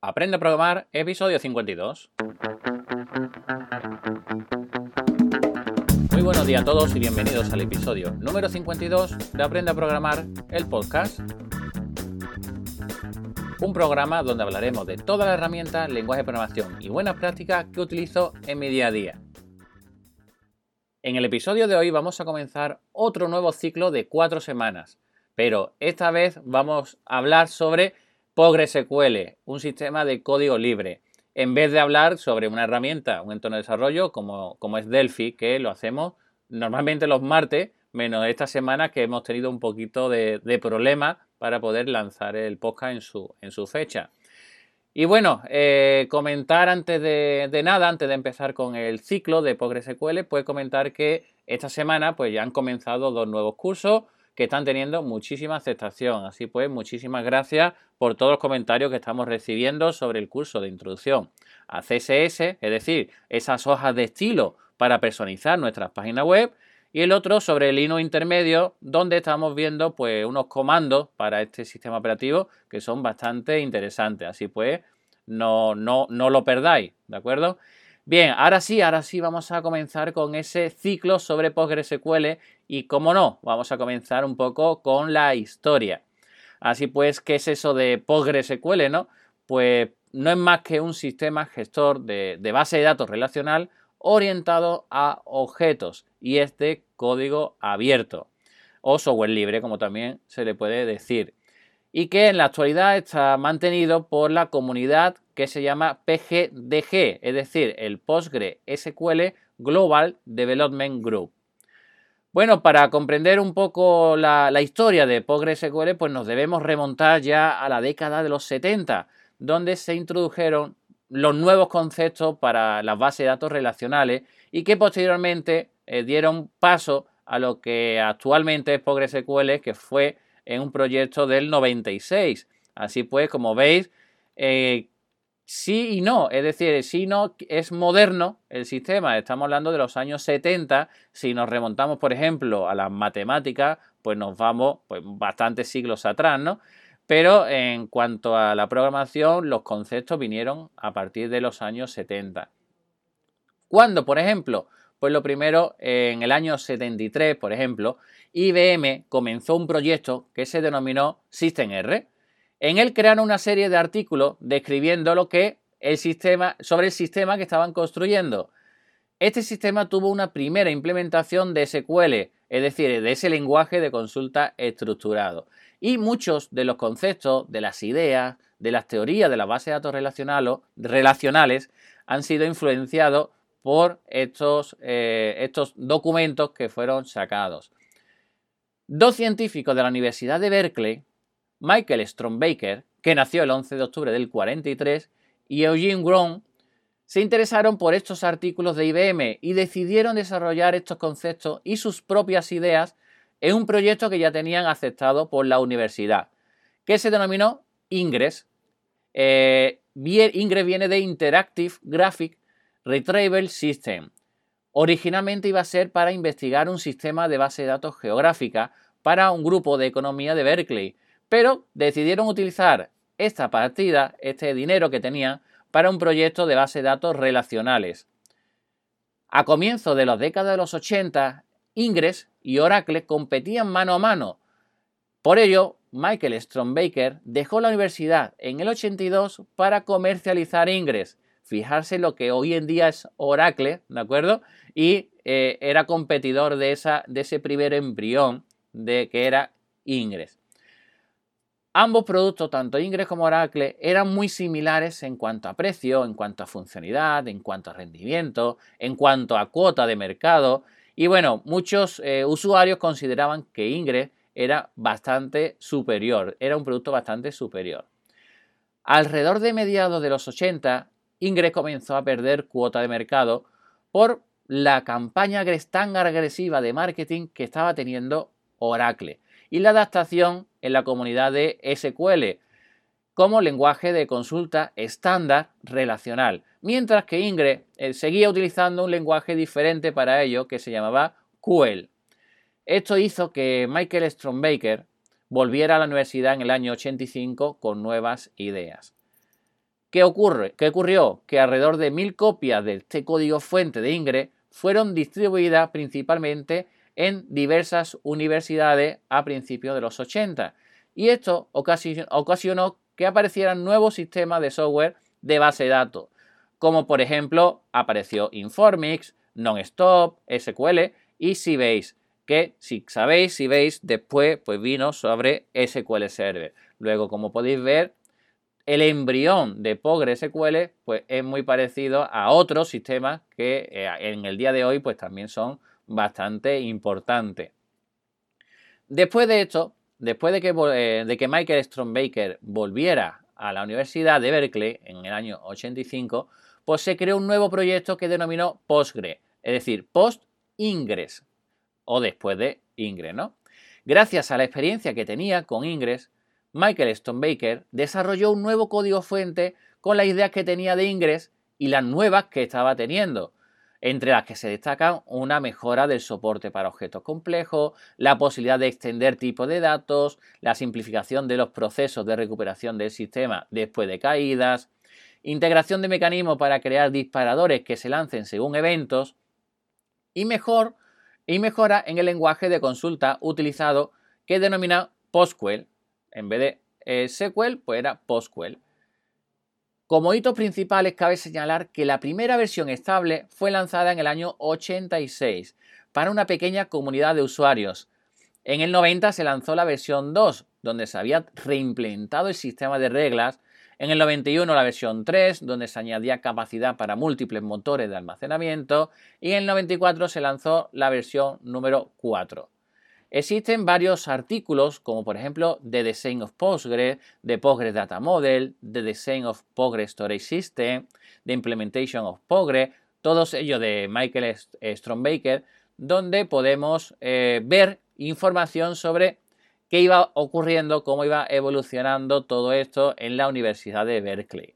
Aprende a programar, episodio 52. Muy buenos días a todos y bienvenidos al episodio número 52 de Aprende a programar, el podcast. Un programa donde hablaremos de todas las herramientas, lenguaje de programación y buenas prácticas que utilizo en mi día a día. En el episodio de hoy vamos a comenzar otro nuevo ciclo de cuatro semanas, pero esta vez vamos a hablar sobre PostgreSQL, un sistema de código libre, en vez de hablar sobre una herramienta, un entorno de desarrollo como, como es Delphi, que lo hacemos normalmente los martes, menos esta semana que hemos tenido un poquito de, de problemas para poder lanzar el podcast en su, en su fecha. Y bueno, eh, comentar antes de, de, nada, antes de empezar con el ciclo de PostgreSQL, pues comentar que esta semana pues ya han comenzado dos nuevos cursos que están teniendo muchísima aceptación. Así pues, muchísimas gracias por todos los comentarios que estamos recibiendo sobre el curso de introducción a CSS, es decir, esas hojas de estilo para personalizar nuestras páginas web. Y el otro sobre el Linux intermedio, donde estamos viendo pues unos comandos para este sistema operativo que son bastante interesantes. Así pues, no, no, no lo perdáis, ¿de acuerdo? Bien, ahora sí, ahora sí vamos a comenzar con ese ciclo sobre PostgreSQL y, como no, vamos a comenzar un poco con la historia. Así pues, ¿qué es eso de PostgreSQL, no? Pues no es más que un sistema gestor de, de base de datos relacional orientado a objetos y es de código abierto o software libre, como también se le puede decir y que en la actualidad está mantenido por la comunidad que se llama PGDG, es decir, el PostgreSQL Global Development Group. Bueno, para comprender un poco la, historia de PostgreSQL, pues nos debemos remontar ya a la década de los 70, donde se introdujeron los nuevos conceptos para las bases de datos relacionales y que posteriormente eh, dieron paso a lo que actualmente es PostgreSQL, que fue en un proyecto del 96. Así pues, como veis, eh, sí y no, es decir, y no es moderno el sistema, estamos hablando de los años 70, si nos remontamos, por ejemplo, a las matemáticas, pues nos vamos pues, bastantes siglos atrás, ¿no? Pero en cuanto a la programación, los conceptos vinieron a partir de los años 70. ¿Cuándo, por ejemplo? Pues lo primero, en el año 73, por ejemplo, IBM comenzó un proyecto que se denominó SystemR. En él crearon una serie de artículos describiendo lo que el sistema, sobre el sistema que estaban construyendo. Este sistema tuvo una primera implementación de SQL, es decir, de ese lenguaje de consulta estructurado. Y muchos de los conceptos, de las ideas, de las teorías de la base de datos relacionales han sido influenciados por estos, eh, estos documentos que fueron sacados. Dos científicos de la Universidad de Berkeley, Michael Strombaker, que nació el 11 de octubre del 43, y Eugene Grom, se interesaron por estos artículos de IBM y decidieron desarrollar estos conceptos y sus propias ideas en un proyecto que ya tenían aceptado por la universidad, que se denominó Ingress. Eh, Ingress viene de Interactive Graphic Retrieval System. Originalmente iba a ser para investigar un sistema de base de datos geográfica para un grupo de economía de Berkeley, pero decidieron utilizar esta partida, este dinero que tenían, para un proyecto de base de datos relacionales. A comienzos de las décadas de los 80, Ingress y Oracle competían mano a mano. Por ello, Michael Strombaker dejó la universidad en el 82 para comercializar Ingress fijarse lo que hoy en día es Oracle, ¿de acuerdo? Y eh, era competidor de ese primer embrión de que era Ingress. Ambos productos, tanto Ingress como Oracle, eran muy similares en cuanto a precio, en cuanto a funcionalidad, en cuanto a rendimiento, en cuanto a cuota de mercado. Y bueno, muchos eh, usuarios consideraban que Ingress era bastante superior, era un producto bastante superior. Alrededor de mediados de los 80, Ingress comenzó a perder cuota de mercado por la campaña tan agresiva de marketing que estaba teniendo Oracle y la adaptación en la comunidad de SQL como lenguaje de consulta estándar relacional, mientras que Ingress eh, seguía utilizando un lenguaje diferente para ello que se llamaba QL. Esto hizo que Michael Strombaker volviera a la universidad en el año 85 con nuevas ideas. ¿Qué, ocurre? ¿Qué ocurrió? Que alrededor de mil copias de este código fuente de Ingress fueron distribuidas principalmente en diversas universidades a principios de los 80. Y esto ocasionó que aparecieran nuevos sistemas de software de base de datos, como por ejemplo apareció Informix, Nonstop, SQL y Sybase, que si sabéis, si veis, después pues vino sobre SQL Server. Luego, como podéis ver, el embrión de PostgreSQL pues es muy parecido a otros sistemas que eh, en el día de hoy pues también son bastante importantes. Después de esto, después de que, eh, Michael Strombaker volviera a la Universidad de Berkeley en el año 85, pues se creó un nuevo proyecto que denominó Postgre, es decir, Post-Ingress, o después de Ingress, ¿no? Gracias a la experiencia que tenía con Ingress, Michael Stonebaker desarrolló un nuevo código fuente con las ideas que tenía de Ingress y las nuevas que estaba teniendo, entre las que se destacan una mejora del soporte para objetos complejos, la posibilidad de extender tipos de datos, la simplificación de los procesos de recuperación del sistema después de caídas, integración de mecanismos para crear disparadores que se lancen según eventos y, mejor, y mejora en el lenguaje de consulta utilizado que denomina PostgreSQL. En vez de eh, SQL, pues era PostgreSQL. Como hitos principales cabe señalar que la primera versión estable fue lanzada en el año 86 para una pequeña comunidad de usuarios. En el 90 se lanzó la versión 2, donde se había reimplementado el sistema de reglas en el 91 la versión 3, donde se añadía capacidad para múltiples motores de almacenamiento. Y en el 94 se lanzó la versión número 4. Existen varios artículos, como por ejemplo The Design of Postgres, The Postgres Data Model, The Design of Postgres Storage System, The Implementation of Postgres, todos ellos de Michael Strombaker, donde podemos eh, ver información sobre qué iba ocurriendo, cómo iba evolucionando todo esto en la Universidad de Berkeley.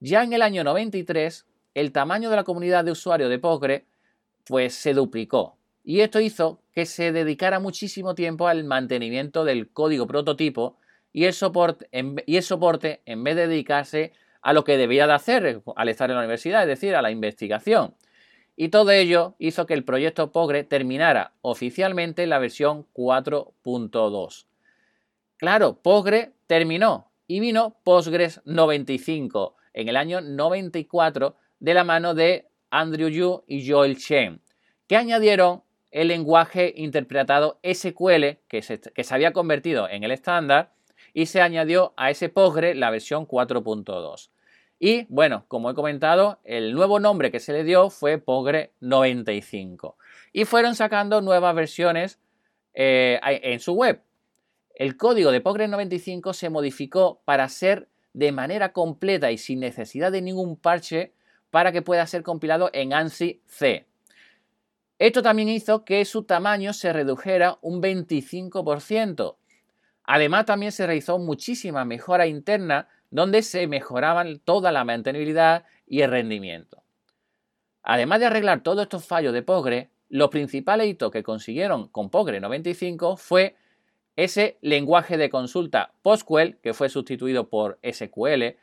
Ya en el año 93, el tamaño de la comunidad de usuarios de Postgre pues se duplicó y esto hizo que se dedicara muchísimo tiempo al mantenimiento del código prototipo y el soporte y el soporte en vez de dedicarse a lo que debía de hacer al estar en la universidad, es decir, a la investigación. Y todo ello hizo que el proyecto Pogre terminara oficialmente en la versión 4.2. Claro, Pogre terminó y vino Postgres 95 en el año 94 de la mano de Andrew Yu y Joel Chen, que añadieron el lenguaje interpretado SQL que se, que se había convertido en el estándar y se añadió a ese Postgre la versión 4.2. Y bueno, como he comentado, el nuevo nombre que se le dio fue Pogre 95. Y fueron sacando nuevas versiones eh, en su web. El código de Pogre 95 se modificó para ser de manera completa y sin necesidad de ningún parche para que pueda ser compilado en ANSI C. Esto también hizo que su tamaño se redujera un 25%. Además, también se realizó muchísima mejora interna donde se mejoraban toda la mantenibilidad y el rendimiento. Además de arreglar todos estos fallos de Postgre, los principales hitos que consiguieron con Postgre 95 fue ese lenguaje de consulta PostgreSQL, que fue sustituido por SQL.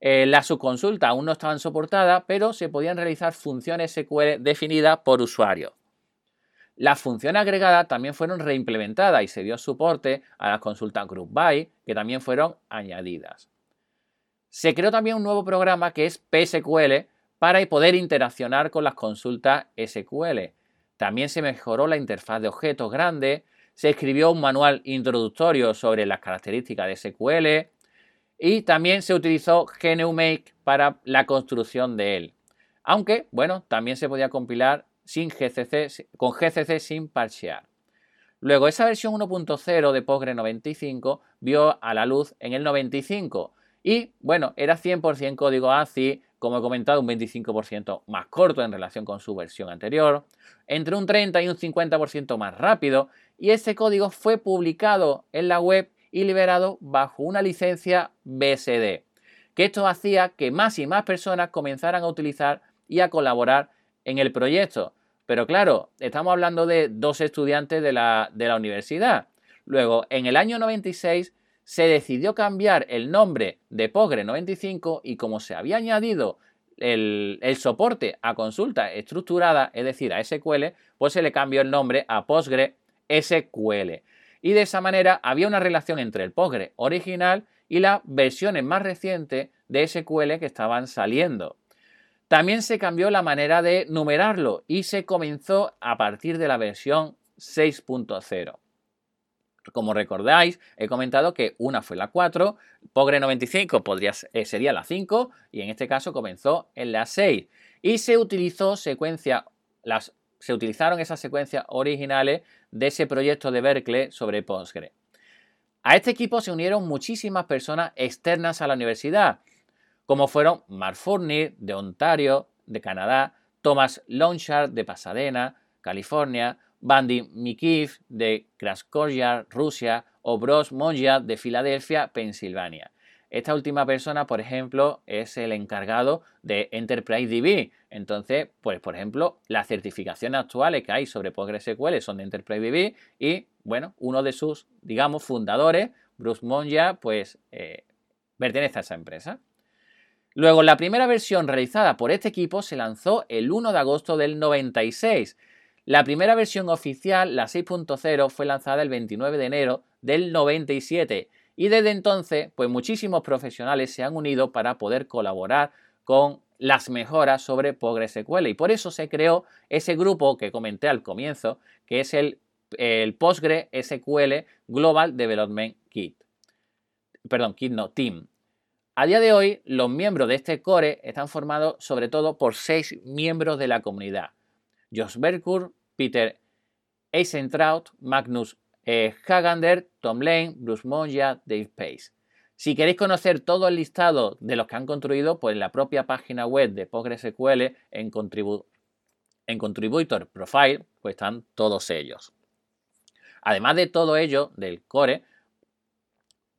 Eh, las subconsultas aún no estaban soportadas, pero se podían realizar funciones SQL definidas por usuario. Las funciones agregadas también fueron reimplementadas y se dio soporte a las consultas Group By, que también fueron añadidas. Se creó también un nuevo programa que es PSQL para poder interaccionar con las consultas SQL. También se mejoró la interfaz de objetos grandes, se escribió un manual introductorio sobre las características de SQL y también se utilizó GNU-Make para la construcción de él. Aunque, bueno, también se podía compilar sin GCC, con GCC sin parchear. Luego, esa versión 1.0 de Postgre 95 vio a la luz en el 95 y bueno, era 100% código ACI, como he comentado, un 25% más corto en relación con su versión anterior, entre un 30 y un 50% más rápido, y ese código fue publicado en la web y liberado bajo una licencia BSD, que esto hacía que más y más personas comenzaran a utilizar y a colaborar en el proyecto. Pero claro, estamos hablando de dos estudiantes de la, de la universidad. Luego, en el año 96 se decidió cambiar el nombre de Postgre 95 y como se había añadido el, soporte a consulta estructurada, es decir, a SQL, pues se le cambió el nombre a Postgre SQL. Y de esa manera había una relación entre el Postgre original y las versiones más recientes de SQL que estaban saliendo. También se cambió la manera de numerarlo y se comenzó a partir de la versión 6.0. Como recordáis, he comentado que una fue la 4, Pogre 95 podría, eh, sería la 5 y en este caso comenzó en la 6. Y se utilizó secuencia, las, se utilizaron esas secuencias originales de ese proyecto de Berkeley sobre Postgre. A este equipo se unieron muchísimas personas externas a la universidad, como fueron Mark Fournier de Ontario, de Canadá, Thomas Longshard de Pasadena, California, Bandy Mikiv de Kraskorya, Rusia, o Bros Monja de Filadelfia, Pensilvania. Esta última persona, por ejemplo, es el encargado de Enterprise DB. Entonces, pues, por ejemplo, las certificaciones actuales que hay sobre PostgreSQL son de Enterprise DB y, bueno, uno de sus, digamos, fundadores, Bruce Monja, pues, eh, pertenece a esa empresa. Luego, la primera versión realizada por este equipo se lanzó el 1 de agosto del 96 la primera versión oficial, la 6.0, fue lanzada el 29 de enero del 97 y desde entonces, pues muchísimos profesionales se han unido para poder colaborar con las mejoras sobre PostgreSQL y por eso se creó ese grupo que comenté al comienzo, que es el, el PostgreSQL Global Development Kit. Perdón, Kit no, Team. A día de hoy, los miembros de este core están formados sobre todo por seis miembros de la comunidad. Josh Berkur, Peter Eisentraut, Magnus eh, Hagander, Tom Lane, Bruce Monja, Dave Pace. Si queréis conocer todo el listado de los que han construido, pues en la propia página web de PostgreSQL en, Contributor Profile, pues están todos ellos. Además de todo ello, del core,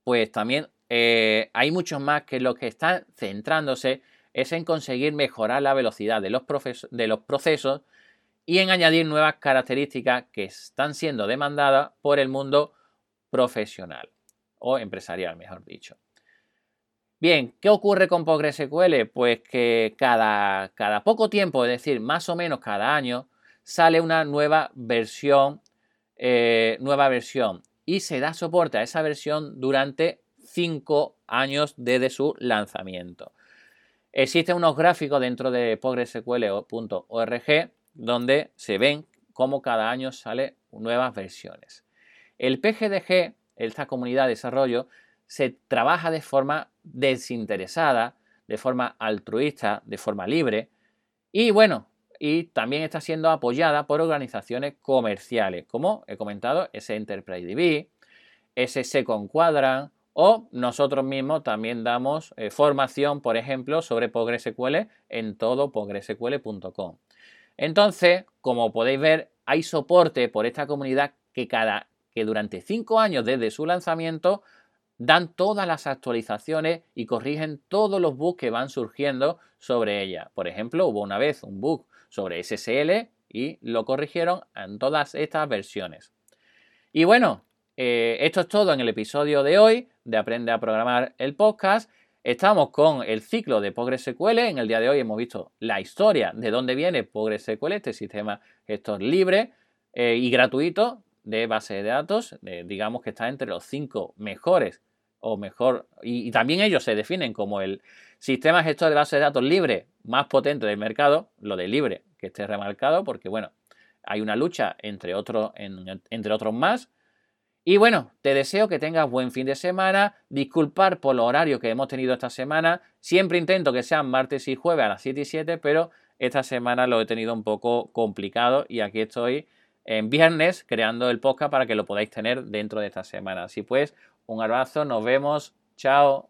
pues también eh, hay muchos más que lo que están centrándose es en conseguir mejorar la velocidad los, de los procesos y en añadir nuevas características que están siendo demandadas por el mundo profesional o empresarial, mejor dicho. Bien, ¿qué ocurre con PostgreSQL? Pues que cada, cada poco tiempo, es decir, más o menos cada año, sale una nueva versión, eh, nueva versión y se da soporte a esa versión durante cinco años desde su lanzamiento. Existen unos gráficos dentro de PostgreSQL.org donde se ven cómo cada año sale nuevas versiones. El PGDG, esta comunidad de desarrollo, se trabaja de forma desinteresada, de forma altruista, de forma libre y bueno, y también está siendo apoyada por organizaciones comerciales, como he comentado, ese Enterprise DB, ese Second Quadrant o nosotros mismos también damos eh, formación, por ejemplo, sobre PostgreSQL en todo PostgreSQL.com. Entonces, como podéis ver, hay soporte por esta comunidad que, cada, que durante cinco años desde su lanzamiento dan todas las actualizaciones y corrigen todos los bugs que van surgiendo sobre ella. Por ejemplo, hubo una vez un bug sobre SSL y lo corrigieron en todas estas versiones. Y bueno, eh, esto es todo en el episodio de hoy de Aprende a Programar el podcast. Estamos con el ciclo de PostgreSQL. En el día de hoy hemos visto la historia de dónde viene PostgreSQL, este sistema gestor libre eh, y gratuito de base de datos. digamos que está entre los cinco mejores o mejor, y, también ellos se definen como el sistema gestor de base de datos libre más potente del mercado, lo de libre que esté remarcado, porque bueno, hay una lucha entre, otros entre otros más, y bueno, te deseo que tengas buen fin de semana. Disculpar por los horarios que hemos tenido esta semana. Siempre intento que sean martes y jueves a las 7 y 7, pero esta semana lo he tenido un poco complicado y aquí estoy en viernes creando el podcast para que lo podáis tener dentro de esta semana. Así pues, un abrazo, nos vemos, chao.